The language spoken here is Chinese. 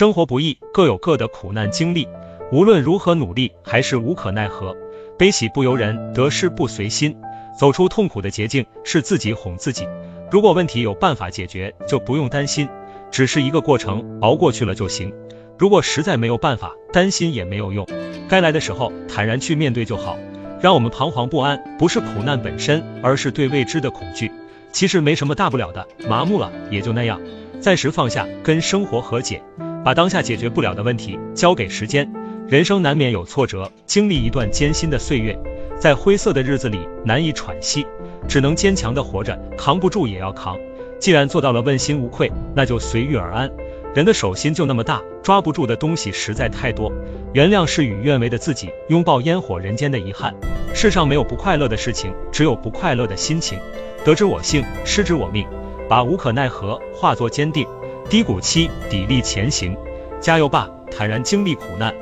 生活不易，各有各的苦难经历，无论如何努力，还是无可奈何。悲喜不由人，得失不随心。走出痛苦的捷径是自己哄自己。如果问题有办法解决，就不用担心，只是一个过程，熬过去了就行。如果实在没有办法，担心也没有用，该来的时候坦然去面对就好。让我们彷徨不安，不是苦难本身，而是对未知的恐惧。其实没什么大不了的，麻木了也就那样，暂时放下，跟生活和解，把当下解决不了的问题交给时间。人生难免有挫折，经历一段艰辛的岁月。在灰色的日子里难以喘息，只能坚强的活着，扛不住也要扛。既然做到了问心无愧，那就随遇而安。人的手心就那么大，抓不住的东西实在太多。原谅事与愿违的自己，拥抱烟火人间的遗憾。世上没有不快乐的事情，只有不快乐的心情。得之我幸，失之我命。把无可奈何化作坚定，低谷期砥砺前行。加油吧，坦然经历苦难。